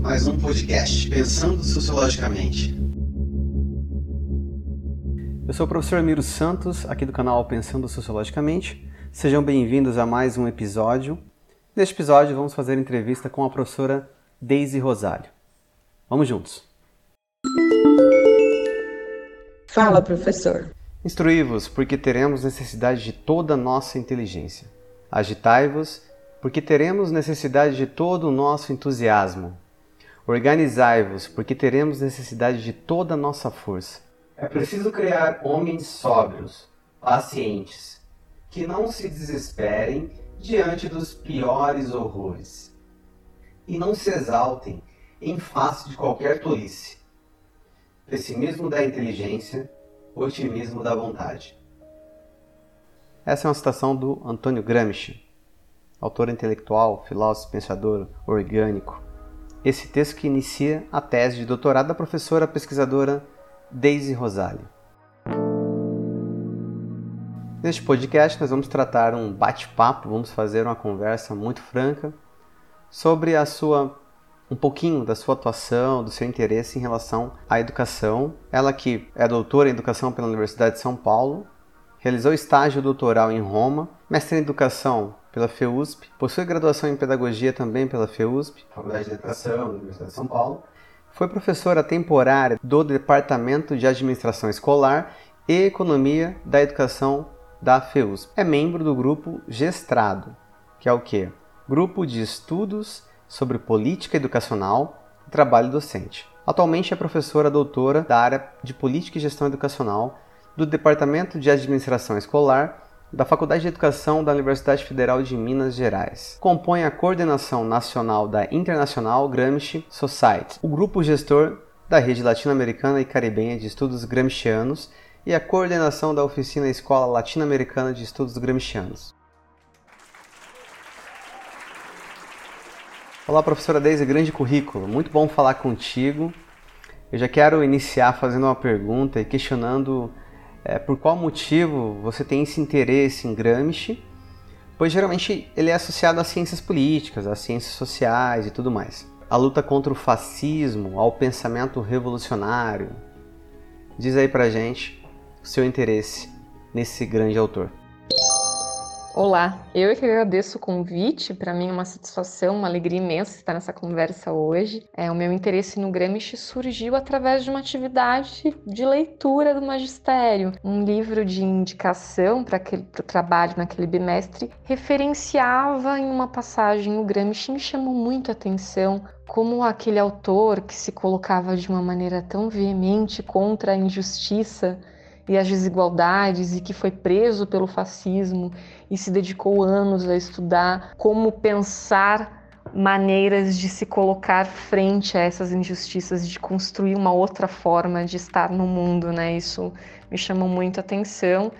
Mais um podcast Pensando Sociologicamente. Eu sou o professor Miro Santos, aqui do canal Pensando Sociologicamente. Sejam bem-vindos a mais um episódio. Neste episódio, vamos fazer entrevista com a professora Daisy Rosário. Vamos juntos. Fala, professor. Instruí-vos, porque teremos necessidade de toda a nossa inteligência. Agitai-vos, porque teremos necessidade de todo o nosso entusiasmo. Organizai-vos, porque teremos necessidade de toda a nossa força. É preciso criar homens sóbrios, pacientes, que não se desesperem diante dos piores horrores. E não se exaltem em face de qualquer tolice pessimismo da inteligência, otimismo da vontade. Essa é uma citação do Antônio Gramsci, autor intelectual, filósofo, pensador orgânico. Esse texto que inicia a tese de doutorado da professora pesquisadora Daisy Rosário. Neste podcast, nós vamos tratar um bate-papo, vamos fazer uma conversa muito franca sobre a sua um pouquinho da sua atuação, do seu interesse em relação à educação. Ela que é doutora em educação pela Universidade de São Paulo, realizou estágio doutoral em Roma, mestre em educação pela FEUSP, possui graduação em pedagogia também pela FEUSP, Faculdade de Educação da Universidade de São Paulo. Foi professora temporária do Departamento de Administração Escolar e Economia da Educação da FEUSP. É membro do grupo Gestrado, que é o quê? Grupo de Estudos sobre política educacional e trabalho docente. Atualmente é professora doutora da área de Política e Gestão Educacional do Departamento de Administração Escolar da Faculdade de Educação da Universidade Federal de Minas Gerais. Compõe a coordenação nacional da International Gramsci Society, o grupo gestor da rede latino-americana e caribenha de estudos gramscianos e a coordenação da oficina Escola Latino-Americana de Estudos Gramscianos. Olá, professora Deise, grande currículo. Muito bom falar contigo. Eu já quero iniciar fazendo uma pergunta e questionando é, por qual motivo você tem esse interesse em Gramsci, pois geralmente ele é associado às ciências políticas, às ciências sociais e tudo mais. A luta contra o fascismo, ao pensamento revolucionário. Diz aí pra gente o seu interesse nesse grande autor. Olá, eu é que agradeço o convite. Para mim é uma satisfação, uma alegria imensa estar nessa conversa hoje. É, o meu interesse no Gramsci surgiu através de uma atividade de leitura do magistério. Um livro de indicação para o trabalho naquele bimestre referenciava em uma passagem o Gramsci e me chamou muito a atenção como aquele autor que se colocava de uma maneira tão veemente contra a injustiça e as desigualdades e que foi preso pelo fascismo e se dedicou anos a estudar como pensar maneiras de se colocar frente a essas injustiças, de construir uma outra forma de estar no mundo, né? Isso me chamou muito atenção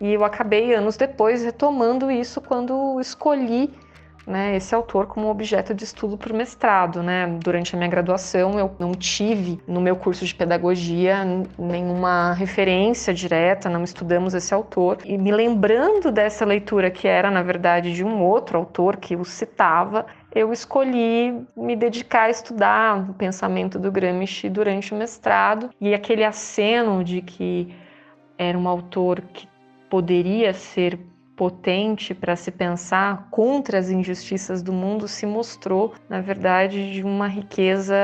e eu acabei anos depois retomando isso quando escolhi né, esse autor como objeto de estudo para o mestrado. Né? Durante a minha graduação, eu não tive no meu curso de pedagogia nenhuma referência direta, não estudamos esse autor. E me lembrando dessa leitura, que era, na verdade, de um outro autor que o citava, eu escolhi me dedicar a estudar o pensamento do Gramsci durante o mestrado. E aquele aceno de que era um autor que poderia ser potente para se pensar contra as injustiças do mundo se mostrou, na verdade, de uma riqueza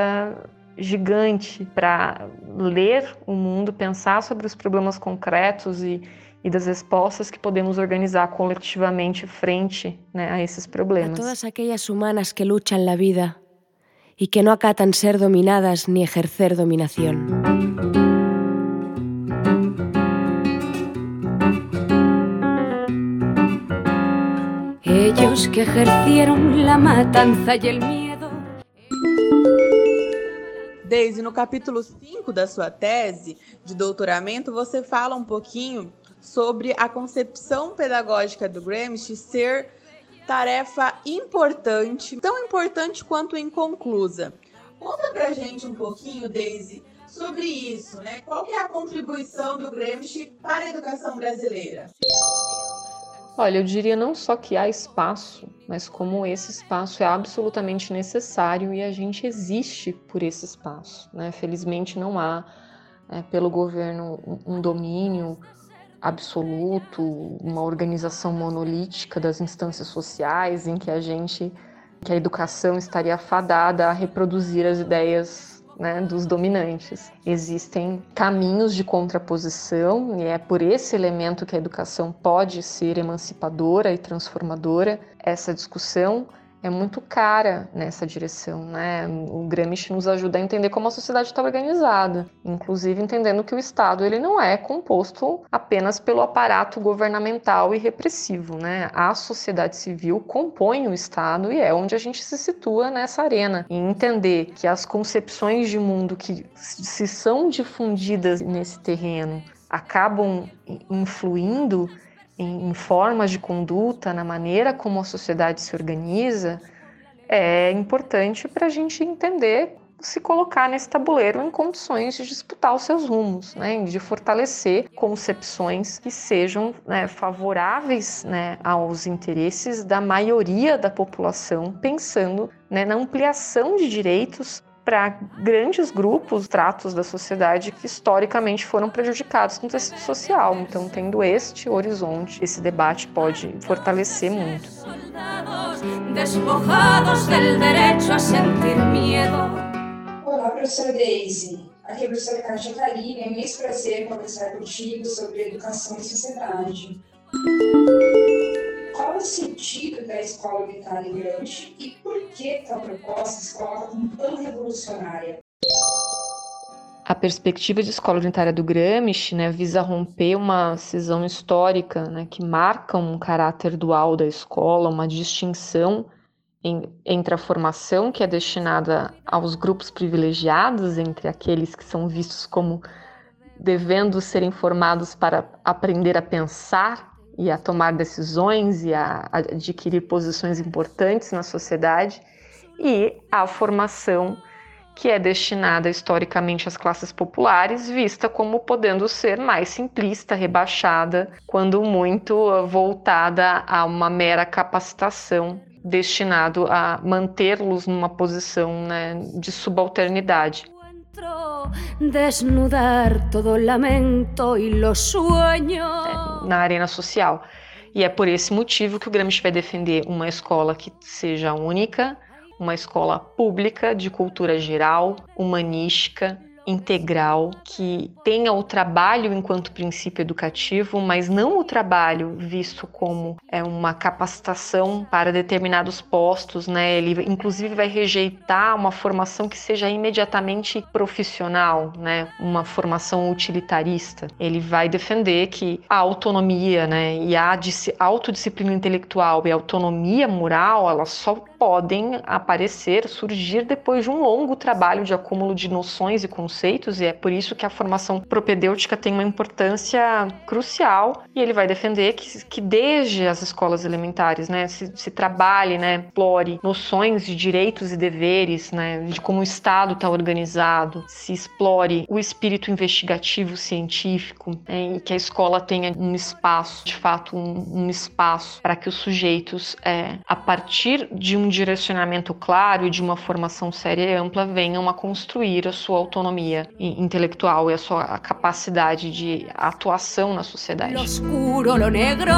gigante para ler o mundo, pensar sobre os problemas concretos e, e das respostas que podemos organizar coletivamente frente né, a esses problemas. A todas aquelas humanas que lutam na vida e que não acatam ser dominadas nem exercer dominação. Que ejercieron la matanza y el miedo. Daisy, no capítulo 5 da sua tese de doutoramento, você fala um pouquinho sobre a concepção pedagógica do Gramsci ser tarefa importante, tão importante quanto inconclusa. Conta pra gente um pouquinho, Daisy, sobre isso, né? Qual é a contribuição do Gramsci para a educação brasileira? Olha, eu diria não só que há espaço, mas como esse espaço é absolutamente necessário e a gente existe por esse espaço. Né? Felizmente não há, é, pelo governo, um domínio absoluto, uma organização monolítica das instâncias sociais em que a gente, que a educação estaria fadada a reproduzir as ideias né, dos dominantes. Existem caminhos de contraposição e é por esse elemento que a educação pode ser emancipadora e transformadora. Essa discussão é muito cara nessa direção, né? O Gramsci nos ajuda a entender como a sociedade está organizada, inclusive entendendo que o Estado ele não é composto apenas pelo aparato governamental e repressivo, né? A sociedade civil compõe o Estado e é onde a gente se situa nessa arena. E entender que as concepções de mundo que se são difundidas nesse terreno acabam influindo em, formas de conduta, na maneira como a sociedade se organiza, é importante para a gente entender se colocar nesse tabuleiro em condições de disputar os seus rumos, né, de fortalecer concepções que sejam né, favoráveis né, aos interesses da maioria da população, pensando né, na ampliação de direitos para grandes grupos, tratos da sociedade que historicamente foram prejudicados no tecido social. Então, tendo este horizonte, esse debate pode fortalecer muito. Olá, professora Daisy. Aqui é a professora Kátia Karine. É um imenso prazer conversar contigo sobre educação e sociedade. O sentido da escola unitária Gramsci e por que tal proposta se coloca como tão revolucionária? A perspectiva de escola unitária do Gramsci né, visa romper uma cisão histórica né, que marca um caráter dual da escola, uma distinção em, entre a formação que é destinada aos grupos privilegiados, entre aqueles que são vistos como devendo serem formados para aprender a pensar e a tomar decisões e a adquirir posições importantes na sociedade, e a formação que é destinada historicamente às classes populares, vista como podendo ser mais simplista, rebaixada, quando muito voltada a uma mera capacitação destinado a mantê-los numa posição né, de subalternidade desnudar todo lamento e los sueños. Na arena social. E é por esse motivo que o Gramsci vai defender uma escola que seja única, uma escola pública de cultura geral, humanística, integral, que tenha o trabalho enquanto princípio educativo, mas não o trabalho visto como é uma capacitação para determinados postos, né? Ele inclusive vai rejeitar uma formação que seja imediatamente profissional, né? Uma formação utilitarista. Ele vai defender que a autonomia, né, e a autodisciplina intelectual e a autonomia moral, elas só podem aparecer, surgir depois de um longo trabalho de acúmulo de noções e conceitos, e é por isso que a formação propedêutica tem uma importância crucial, e ele vai defender que, que desde as escolas elementares, né, se, se trabalhe, né, explore noções de direitos e deveres, né, de como o Estado está organizado, se explore o espírito investigativo científico, né, e que a escola tenha um espaço, de fato, um, um espaço para que os sujeitos, é, a partir de um direcionamento claro e de uma formação séria e ampla venham a construir a sua autonomia intelectual e a sua capacidade de atuação na sociedade. Lo oscuro, lo negro,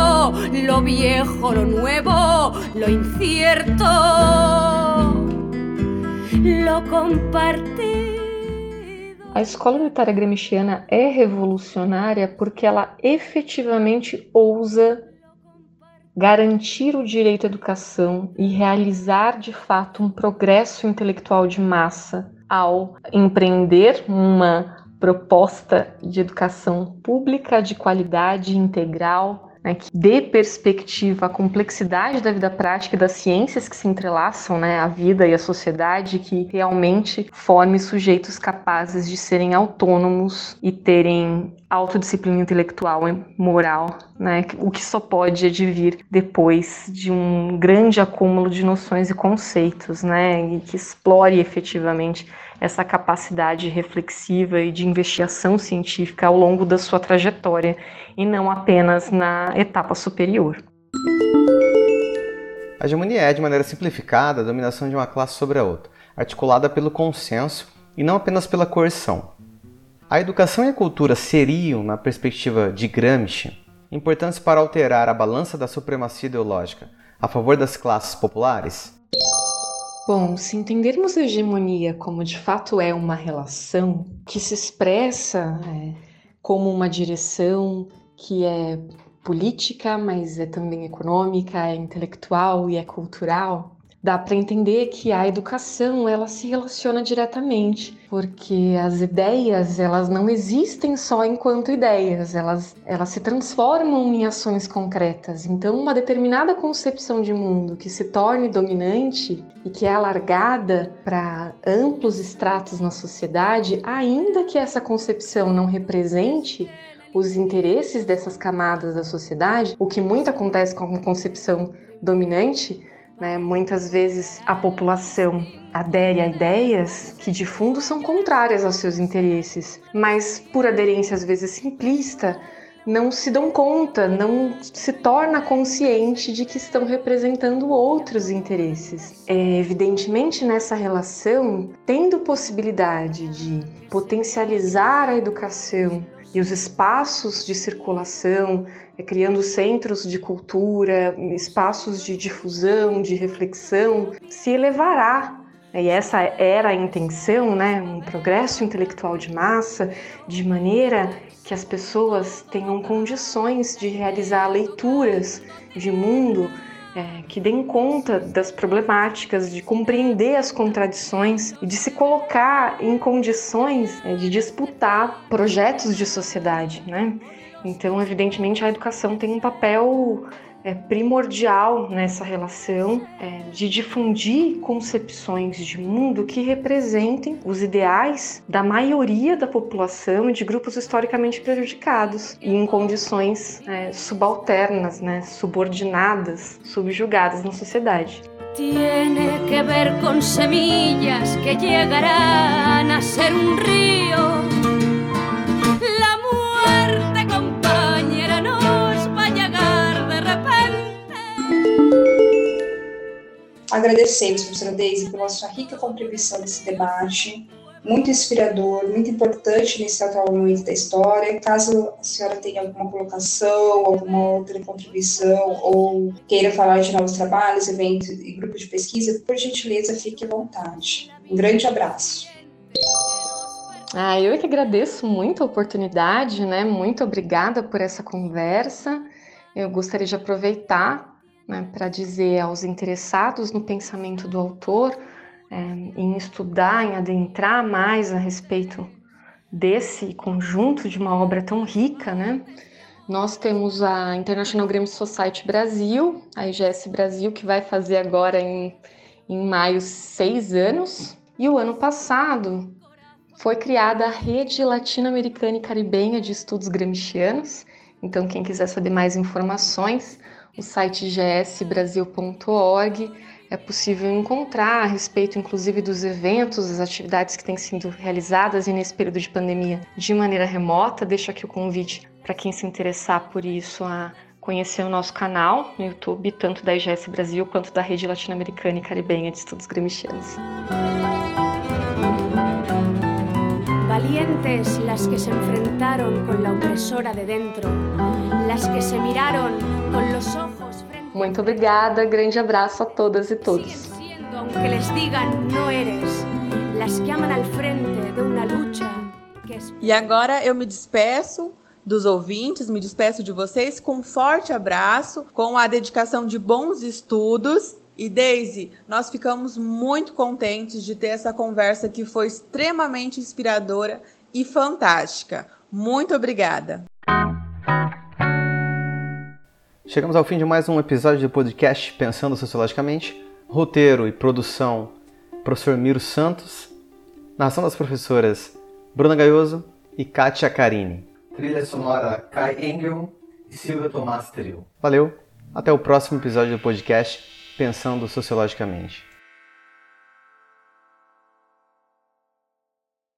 lo viejo, lo nuevo, lo incierto, lo compartido. A escola militar gramsciana é revolucionária porque ela efetivamente ousa garantir o direito à educação e realizar de fato um progresso intelectual de massa ao empreender uma proposta de educação pública de qualidade integral né, que dê perspectiva à complexidade da vida prática e das ciências que se entrelaçam né, à vida e à sociedade, que realmente forme sujeitos capazes de serem autônomos e terem autodisciplina intelectual e moral, né, o que só pode advir depois de um grande acúmulo de noções e conceitos, né, e que explore efetivamente essa capacidade reflexiva e de investigação científica ao longo da sua trajetória e não apenas na etapa superior. A hegemonia é, de maneira simplificada, a dominação de uma classe sobre a outra, articulada pelo consenso e não apenas pela coerção. A educação e a cultura seriam, na perspectiva de Gramsci, importantes para alterar a balança da supremacia ideológica a favor das classes populares? Bom, se entendermos a hegemonia como de fato é uma relação que se expressa é, como uma direção que é política, mas é também econômica, é intelectual e é cultural, dá para entender que a educação ela se relaciona diretamente, porque as ideias elas não existem só enquanto ideias, elas, elas se transformam em ações concretas. Então, uma determinada concepção de mundo que se torne dominante e que é alargada para amplos estratos na sociedade, ainda que essa concepção não represente os interesses dessas camadas da sociedade, o que muito acontece com a concepção dominante, né? Muitas vezes a população adere a ideias que de fundo são contrárias aos seus interesses, mas por aderência às vezes simplista, não se dão conta, não se torna consciente de que estão representando outros interesses. É, evidentemente, nessa relação, tendo possibilidade de potencializar a educação e os espaços de circulação, é, criando centros de cultura, espaços de difusão, de reflexão, se elevará. E essa era a intenção, né? um progresso intelectual de massa, de maneira que as pessoas tenham condições de realizar leituras de mundo é, que deem conta das problemáticas, de compreender as contradições e de se colocar em condições é, de disputar projetos de sociedade, né? Então, evidentemente, a educação tem um papel é, primordial nessa relação é, de difundir concepções de mundo que representem os ideais da maioria da população e de grupos historicamente prejudicados e em condições é, subalternas, né, subordinadas, subjugadas na sociedade. Tiene que ver con semillas que llegarán a ser un río Agradecemos, professora Deise, pela sua rica contribuição nesse debate, muito inspirador, muito importante nesse atual momento da história. Caso a senhora tenha alguma colocação, alguma outra contribuição, ou queira falar de novos trabalhos, eventos e grupos de pesquisa, por gentileza, fique à vontade. Um grande abraço. Ah, eu é que agradeço muito a oportunidade, né? Muito obrigada por essa conversa. Eu gostaria de aproveitar né, para dizer aos interessados no pensamento do autor, é, em estudar, em adentrar mais a respeito desse conjunto de uma obra tão rica, né? Nós temos a International Grammy Society Brasil, a IGS Brasil, que vai fazer agora em, em maio seis anos. E o ano passado foi criada a Rede Latino-Americana e Caribenha de Estudos Gramscianos. Então, quem quiser saber mais informações, o site gsbrasil.org é possível encontrar a respeito, inclusive, dos eventos, das atividades que têm sido realizadas nesse período de pandemia de maneira remota. Deixo aqui o convite para quem se interessar por isso a conhecer o nosso canal no YouTube, tanto da IGS Brasil quanto da Rede Latino-Americana e Caribenha de Estudos Gremichianos. Valientes las que se enfrentaron con la opresora de dentro, las que se miraron Muito obrigada, grande abraço a todas e todos. E agora eu me despeço dos ouvintes, me despeço de vocês com um forte abraço, com a dedicação de bons estudos e Daisy, nós ficamos muito contentes de ter essa conversa que foi extremamente inspiradora e fantástica. Muito obrigada. Chegamos ao fim de mais um episódio do podcast Pensando Sociologicamente. Roteiro e produção, professor Miro Santos. Narração das professoras Bruna Gaioso e Kátia Carini. Trilha sonora Kai Engel e Silvia Tomás Trio. Valeu, até o próximo episódio do podcast pensando sociologicamente.